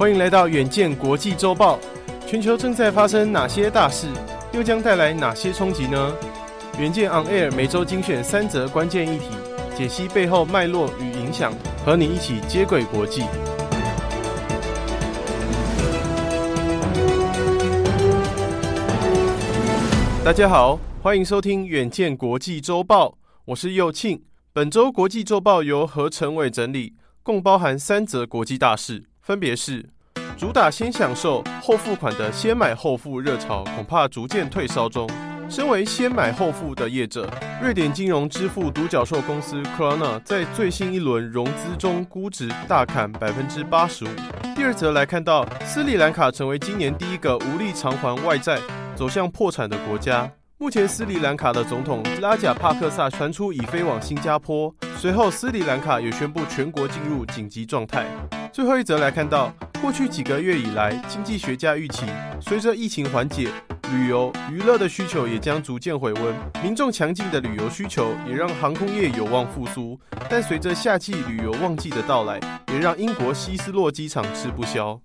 欢迎来到远见国际周报。全球正在发生哪些大事，又将带来哪些冲击呢？远见 On Air 每周精选三则关键议题，解析背后脉络与影响，和你一起接轨国际。大家好，欢迎收听远见国际周报，我是佑庆。本周国际周报由何成伟整理，共包含三则国际大事。分别是：主打先享受后付款的先买后付热潮恐怕逐渐退烧中。身为先买后付的业者，瑞典金融支付独角兽公司 Klarna 在最新一轮融资中估值大砍百分之八十五。第二则来看到斯里兰卡成为今年第一个无力偿还外债、走向破产的国家。目前，斯里兰卡的总统拉贾帕克萨传出已飞往新加坡。随后，斯里兰卡也宣布全国进入紧急状态。最后一则来看到，过去几个月以来，经济学家预期，随着疫情缓解，旅游娱乐的需求也将逐渐回温。民众强劲的旅游需求也让航空业有望复苏。但随着夏季旅游旺季的到来，也让英国希斯洛机场吃不消。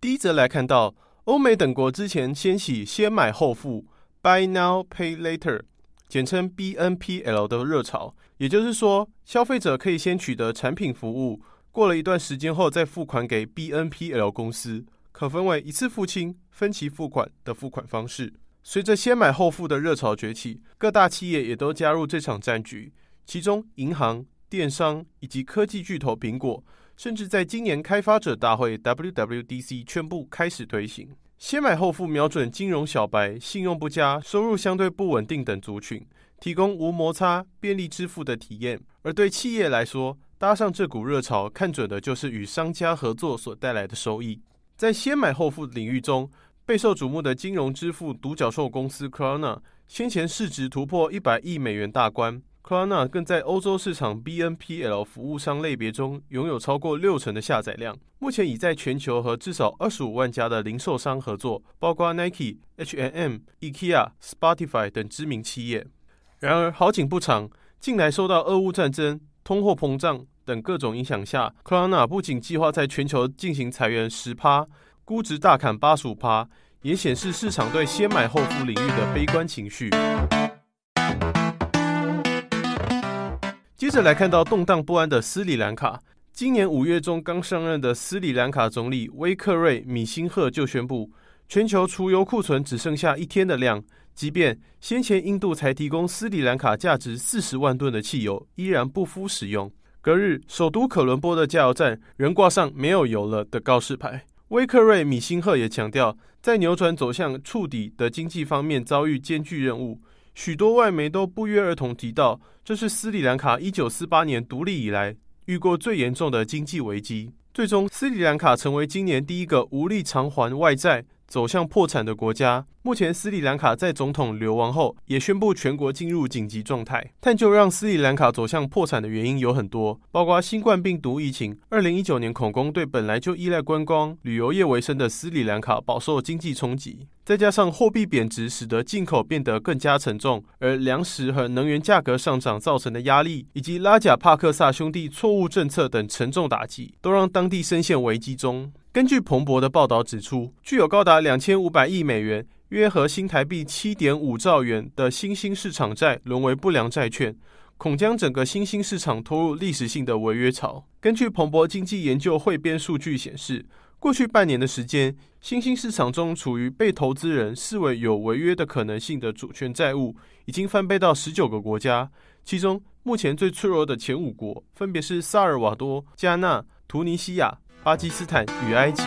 第一则来看到，欧美等国之前掀起先买后付。Buy now, pay later，简称 BNPL 的热潮，也就是说，消费者可以先取得产品服务，过了一段时间后再付款给 BNPL 公司，可分为一次付清、分期付款的付款方式。随着先买后付的热潮崛起，各大企业也都加入这场战局，其中银行、电商以及科技巨头苹果，甚至在今年开发者大会 WWDC 宣布开始推行。先买后付瞄准金融小白、信用不佳、收入相对不稳定等族群，提供无摩擦、便利支付的体验。而对企业来说，搭上这股热潮，看准的就是与商家合作所带来的收益。在先买后付领域中，备受瞩目的金融支付独角兽公司 Klarna 先前市值突破一百亿美元大关。Klarna 更在欧洲市场 BNPL 服务商类别中拥有超过六成的下载量。目前已在全球和至少二十五万家的零售商合作，包括 Nike、H&M、IKEA、Spotify 等知名企业。然而好景不长，近来受到俄乌战争、通货膨胀等各种影响下，Klarna 不仅计划在全球进行裁员十趴，估值大砍八十五趴，也显示市场对先买后付领域的悲观情绪。接着来看到动荡不安的斯里兰卡，今年五月中刚上任的斯里兰卡总理威克瑞米辛赫就宣布，全球储油库存只剩下一天的量，即便先前印度才提供斯里兰卡价值四十万吨的汽油，依然不敷使用。隔日，首都可伦坡的加油站仍挂上没有油了的告示牌。威克瑞米辛赫也强调，在扭转走向触底的经济方面遭遇艰巨任务。许多外媒都不约而同提到，这是斯里兰卡一九四八年独立以来遇过最严重的经济危机。最终，斯里兰卡成为今年第一个无力偿还外债、走向破产的国家。目前，斯里兰卡在总统流亡后，也宣布全国进入紧急状态。探究让斯里兰卡走向破产的原因有很多，包括新冠病毒疫情、二零一九年恐攻对本来就依赖观光旅游业为生的斯里兰卡饱受经济冲击，再加上货币贬值使得进口变得更加沉重，而粮食和能源价格上涨造成的压力，以及拉贾帕克萨兄弟错误政策等沉重打击，都让当地深陷危机中。根据彭博的报道指出，具有高达两千五百亿美元。约合新台币七点五兆元的新兴市场债沦为不良债券，恐将整个新兴市场拖入历史性的违约潮。根据彭博经济研究汇编数据显示，过去半年的时间，新兴市场中处于被投资人视为有违约的可能性的主权债务，已经翻倍到十九个国家。其中，目前最脆弱的前五国分别是萨尔瓦多、加纳、突尼西亚、巴基斯坦与埃及。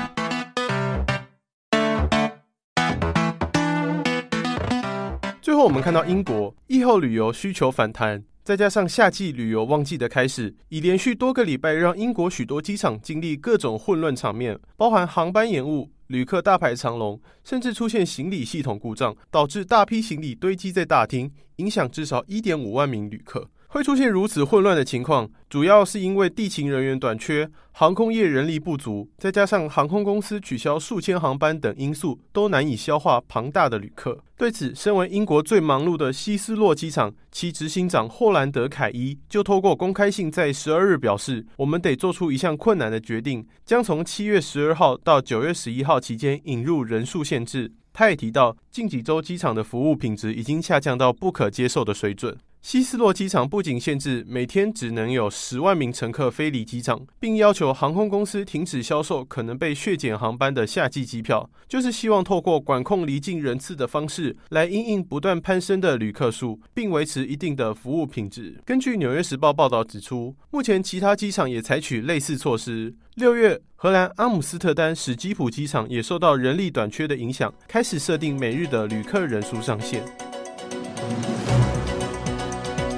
最后，我们看到英国疫后旅游需求反弹，再加上夏季旅游旺季的开始，已连续多个礼拜让英国许多机场经历各种混乱场面，包含航班延误、旅客大排长龙，甚至出现行李系统故障，导致大批行李堆积在大厅，影响至少一点五万名旅客。会出现如此混乱的情况，主要是因为地勤人员短缺、航空业人力不足，再加上航空公司取消数千航班等因素，都难以消化庞大的旅客。对此，身为英国最忙碌的希斯洛机场，其执行长霍兰德·凯伊就透过公开信在十二日表示：“我们得做出一项困难的决定，将从七月十二号到九月十一号期间引入人数限制。”他也提到，近几周机场的服务品质已经下降到不可接受的水准。希斯洛机场不仅限制每天只能有十万名乘客飞离机场，并要求航空公司停止销售可能被削减航班的夏季机票，就是希望透过管控离境人次的方式来因应不断攀升的旅客数，并维持一定的服务品质。根据《纽约时报》报道指出，目前其他机场也采取类似措施。六月，荷兰阿姆斯特丹史基普机场也受到人力短缺的影响，开始设定每日的旅客人数上限。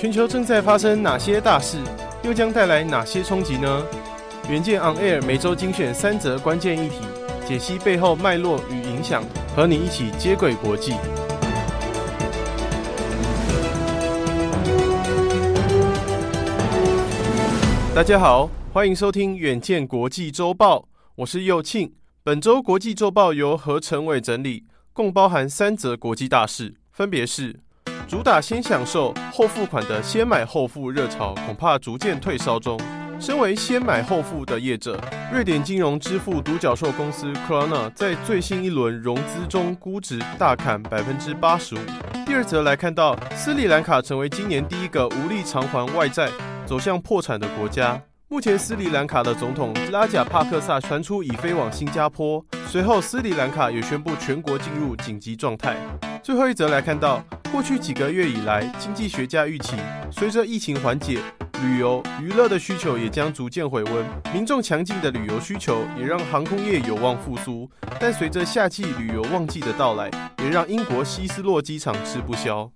全球正在发生哪些大事，又将带来哪些冲击呢？远见 On Air 每周精选三则关键议题，解析背后脉络与影响，和你一起接轨国际。大家好，欢迎收听远见国际周报，我是右庆。本周国际周报由何成伟整理，共包含三则国际大事，分别是。主打先享受后付款的先买后付热潮恐怕逐渐退烧中。身为先买后付的业者，瑞典金融支付独角兽公司 Klarna 在最新一轮融资中估值大砍百分之八十五。第二则来看到，斯里兰卡成为今年第一个无力偿还外债、走向破产的国家。目前，斯里兰卡的总统拉贾帕克萨传出已飞往新加坡，随后斯里兰卡也宣布全国进入紧急状态。最后一则来看到。过去几个月以来，经济学家预期，随着疫情缓解，旅游娱乐的需求也将逐渐回温。民众强劲的旅游需求也让航空业有望复苏。但随着夏季旅游旺季的到来，也让英国希斯洛机场吃不消。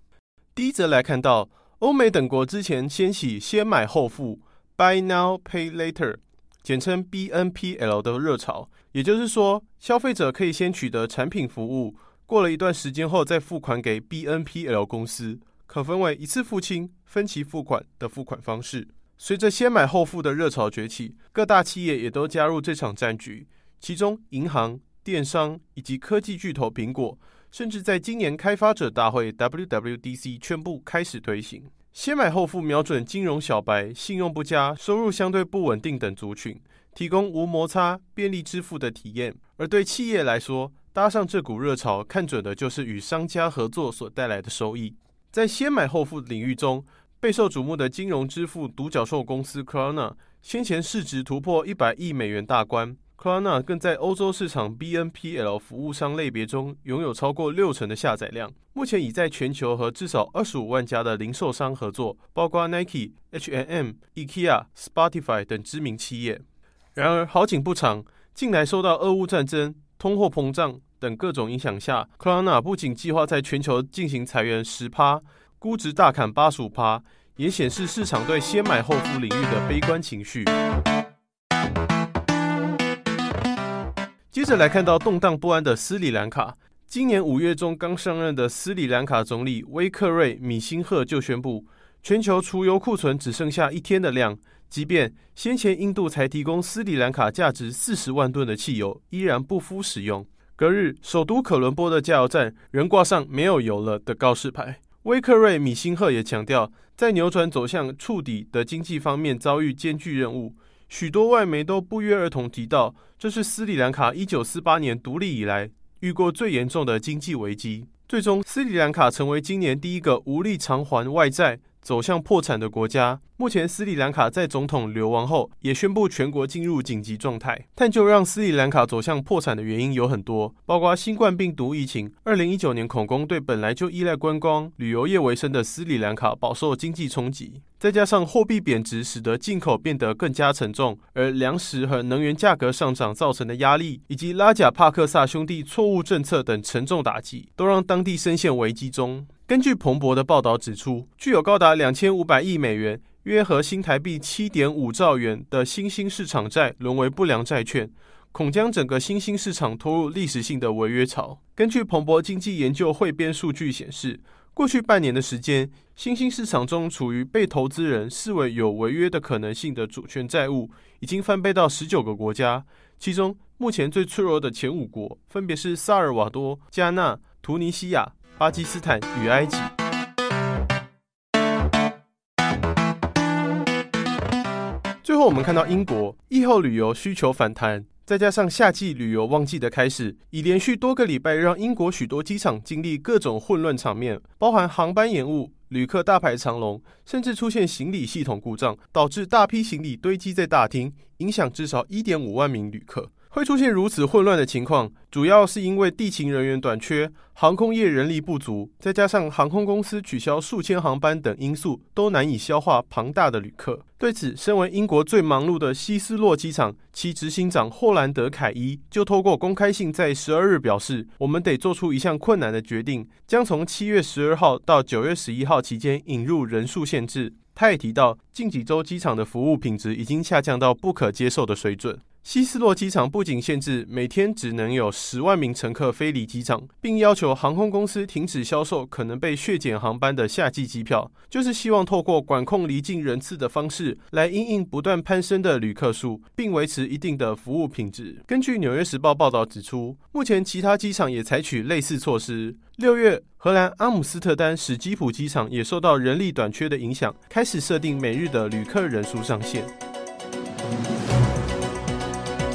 第一则来看到，欧美等国之前掀起先买后付 （Buy Now Pay Later），简称 BNPL 的热潮。也就是说，消费者可以先取得产品服务。过了一段时间后再付款给 BNPL 公司，可分为一次付清、分期付款的付款方式。随着先买后付的热潮崛起，各大企业也都加入这场战局。其中，银行、电商以及科技巨头苹果，甚至在今年开发者大会 WWDC 宣布开始推行先买后付，瞄准金融小白、信用不佳、收入相对不稳定等族群，提供无摩擦、便利支付的体验。而对企业来说，搭上这股热潮，看准的就是与商家合作所带来的收益。在先买后付领域中，备受瞩目的金融支付独角兽公司 Klarna 先前市值突破一百亿美元大关。Klarna 更在欧洲市场 BNPL 服务商类别中拥有超过六成的下载量。目前已在全球和至少二十五万家的零售商合作，包括 Nike、H&M、IKEA、Spotify 等知名企业。然而好景不长，近来受到俄乌战争。通货膨胀等各种影响下，Klarna 不仅计划在全球进行裁员十趴，估值大砍八十五趴，也显示市场对先买后付领域的悲观情绪。接着来看到动荡不安的斯里兰卡，今年五月中刚上任的斯里兰卡总理威克瑞米辛赫就宣布，全球储油库存只剩下一天的量。即便先前印度才提供斯里兰卡价值四十万吨的汽油，依然不敷使用。隔日，首都可伦坡的加油站仍挂上“没有油了”的告示牌。威克瑞米辛赫也强调，在扭转走向触底的经济方面遭遇艰巨任务。许多外媒都不约而同提到，这是斯里兰卡一九四八年独立以来遇过最严重的经济危机。最终，斯里兰卡成为今年第一个无力偿还外债。走向破产的国家。目前，斯里兰卡在总统流亡后，也宣布全国进入紧急状态。探究让斯里兰卡走向破产的原因有很多，包括新冠病毒疫情、二零一九年恐攻对本来就依赖观光旅游业为生的斯里兰卡饱受经济冲击。再加上货币贬值，使得进口变得更加沉重，而粮食和能源价格上涨造成的压力，以及拉贾帕克萨兄弟错误政策等沉重打击，都让当地深陷危机中。根据彭博的报道指出，具有高达两千五百亿美元（约合新台币七点五兆元）的新兴市场债沦为不良债券，恐将整个新兴市场拖入历史性的违约潮。根据彭博经济研究汇编数据显示，过去半年的时间，新兴市场中处于被投资人视为有违约的可能性的主权债务，已经翻倍到十九个国家。其中，目前最脆弱的前五国分别是萨尔瓦多、加纳、突尼西亚、巴基斯坦与埃及。最后，我们看到英国疫后旅游需求反弹。再加上夏季旅游旺季的开始，已连续多个礼拜让英国许多机场经历各种混乱场面，包含航班延误、旅客大排长龙，甚至出现行李系统故障，导致大批行李堆积在大厅，影响至少一点五万名旅客。会出现如此混乱的情况，主要是因为地勤人员短缺、航空业人力不足，再加上航空公司取消数千航班等因素，都难以消化庞大的旅客。对此，身为英国最忙碌的希斯洛机场，其执行长霍兰德·凯伊就透过公开信在十二日表示：“我们得做出一项困难的决定，将从七月十二号到九月十一号期间引入人数限制。”他也提到，近几周机场的服务品质已经下降到不可接受的水准。希斯洛机场不仅限制每天只能有十万名乘客飞离机场，并要求航空公司停止销售可能被削减航班的夏季机票，就是希望透过管控离境人次的方式来因应不断攀升的旅客数，并维持一定的服务品质。根据《纽约时报》报道指出，目前其他机场也采取类似措施。六月，荷兰阿姆斯特丹史基普机场也受到人力短缺的影响，开始设定每日的旅客人数上限。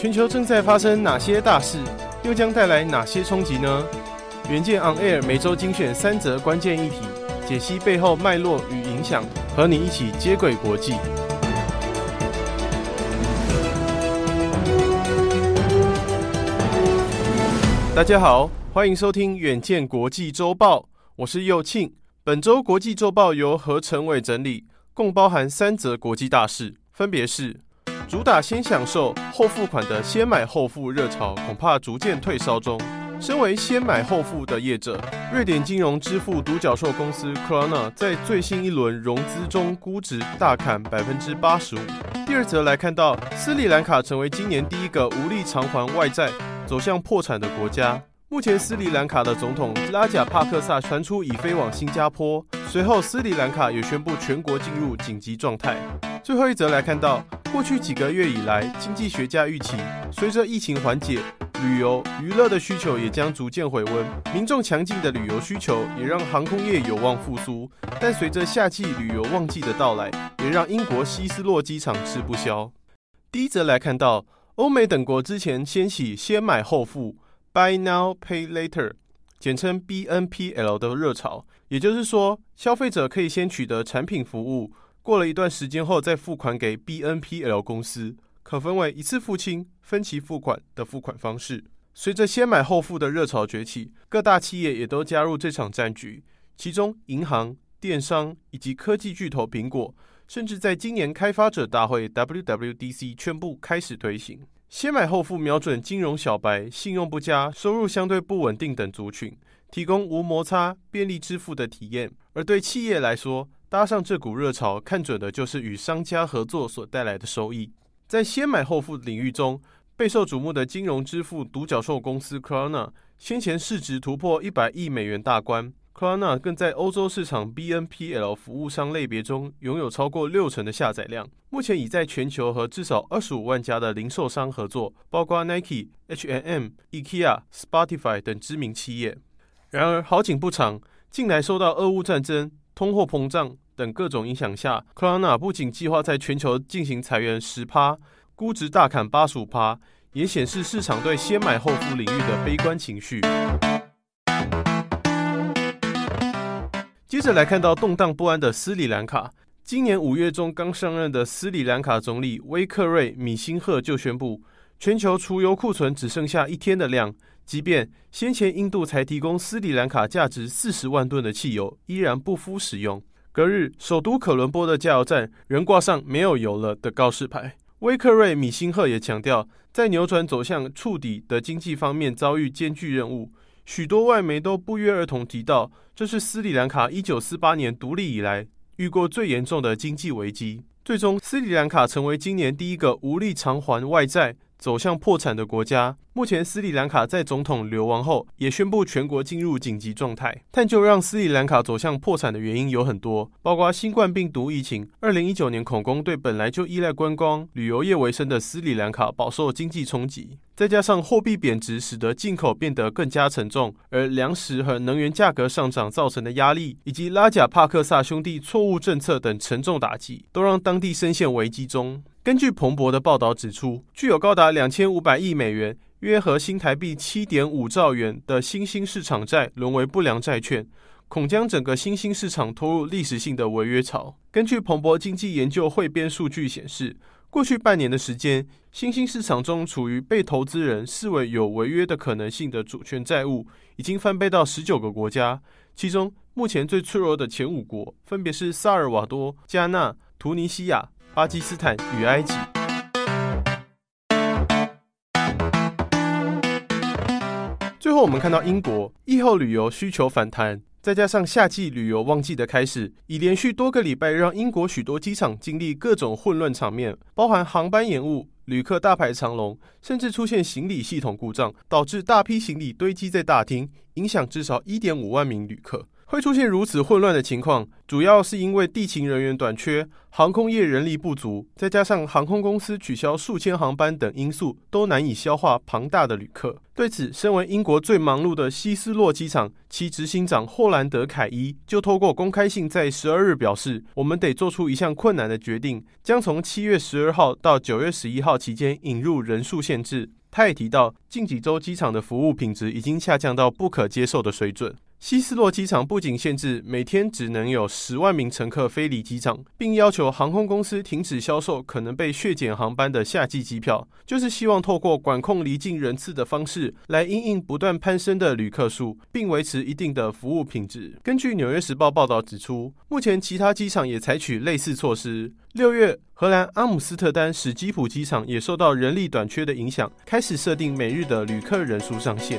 全球正在发生哪些大事，又将带来哪些冲击呢？远见 On Air 每周精选三则关键议题，解析背后脉络与影响，和你一起接轨国际。大家好，欢迎收听远见国际周报，我是右庆。本周国际周报由何成伟整理，共包含三则国际大事，分别是。主打先享受后付款的先买后付热潮恐怕逐渐退烧中。身为先买后付的业者，瑞典金融支付独角兽公司 Klarna 在最新一轮融资中估值大砍百分之八十五。第二则来看到，斯里兰卡成为今年第一个无力偿还外债、走向破产的国家。目前，斯里兰卡的总统拉贾帕克萨传出已飞往新加坡，随后斯里兰卡也宣布全国进入紧急状态。最后一则来看到。过去几个月以来，经济学家预期，随着疫情缓解，旅游娱乐的需求也将逐渐回温。民众强劲的旅游需求也让航空业有望复苏。但随着夏季旅游旺季的到来，也让英国希斯洛机场吃不消。第一则来看到，欧美等国之前掀起先买后付 （Buy Now Pay Later），简称 BNPL 的热潮。也就是说，消费者可以先取得产品服务。过了一段时间后再付款给 BNPL 公司，可分为一次付清、分期付款的付款方式。随着先买后付的热潮崛起，各大企业也都加入这场战局。其中，银行、电商以及科技巨头苹果，甚至在今年开发者大会 WWDC 宣布开始推行先买后付，瞄准金融小白、信用不佳、收入相对不稳定等族群，提供无摩擦、便利支付的体验。而对企业来说，搭上这股热潮，看准的就是与商家合作所带来的收益。在先买后付领域中，备受瞩目的金融支付独角兽公司 Klarna 先前市值突破一百亿美元大关。Klarna 更在欧洲市场 BNPL 服务商类别中拥有超过六成的下载量。目前已在全球和至少二十五万家的零售商合作，包括 Nike、H&M、IKEA、Spotify 等知名企业。然而好景不长，近来受到俄乌战争、通货膨胀等各种影响下，克拉纳不仅计划在全球进行裁员十趴，估值大砍八十五趴，也显示市场对先买后付领域的悲观情绪。接着来看到动荡不安的斯里兰卡，今年五月中刚上任的斯里兰卡总理威克瑞米辛赫就宣布，全球储油库存只剩下一天的量。即便先前印度才提供斯里兰卡价值四十万吨的汽油，依然不敷使用。隔日，首都可伦坡的加油站仍挂上“没有油了”的告示牌。威克瑞米辛赫也强调，在扭转走向触底的经济方面遭遇艰巨任务。许多外媒都不约而同提到，这是斯里兰卡一九四八年独立以来遇过最严重的经济危机。最终，斯里兰卡成为今年第一个无力偿还外债。走向破产的国家。目前，斯里兰卡在总统流亡后，也宣布全国进入紧急状态。探究让斯里兰卡走向破产的原因有很多，包括新冠病毒疫情、二零一九年恐攻对本来就依赖观光旅游业为生的斯里兰卡饱受经济冲击，再加上货币贬值，使得进口变得更加沉重，而粮食和能源价格上涨造成的压力，以及拉贾帕克萨兄弟错误政策等沉重打击，都让当地深陷危机中。根据彭博的报道指出，具有高达两千五百亿美元（约合新台币七点五兆元）的新兴市场债沦为不良债券，恐将整个新兴市场拖入历史性的违约潮。根据彭博经济研究汇编数据显示，过去半年的时间，新兴市场中处于被投资人视为有违约的可能性的主权债务，已经翻倍到十九个国家。其中，目前最脆弱的前五国分别是萨尔瓦多、加纳、突尼西亚。巴基斯坦与埃及。最后，我们看到英国疫后旅游需求反弹，再加上夏季旅游旺季的开始，已连续多个礼拜让英国许多机场经历各种混乱场面，包含航班延误、旅客大排长龙，甚至出现行李系统故障，导致大批行李堆积在大厅，影响至少一点五万名旅客。会出现如此混乱的情况，主要是因为地勤人员短缺、航空业人力不足，再加上航空公司取消数千航班等因素，都难以消化庞大的旅客。对此，身为英国最忙碌的希斯洛机场，其执行长霍兰德·凯伊就透过公开信在十二日表示：“我们得做出一项困难的决定，将从七月十二号到九月十一号期间引入人数限制。”他也提到，近几周机场的服务品质已经下降到不可接受的水准。希斯洛机场不仅限制每天只能有十万名乘客飞离机场，并要求航空公司停止销售可能被削减航班的夏季机票，就是希望透过管控离境人次的方式来因应不断攀升的旅客数，并维持一定的服务品质。根据《纽约时报》报道指出，目前其他机场也采取类似措施。六月，荷兰阿姆斯特丹史基普机场也受到人力短缺的影响，开始设定每日的旅客人数上限。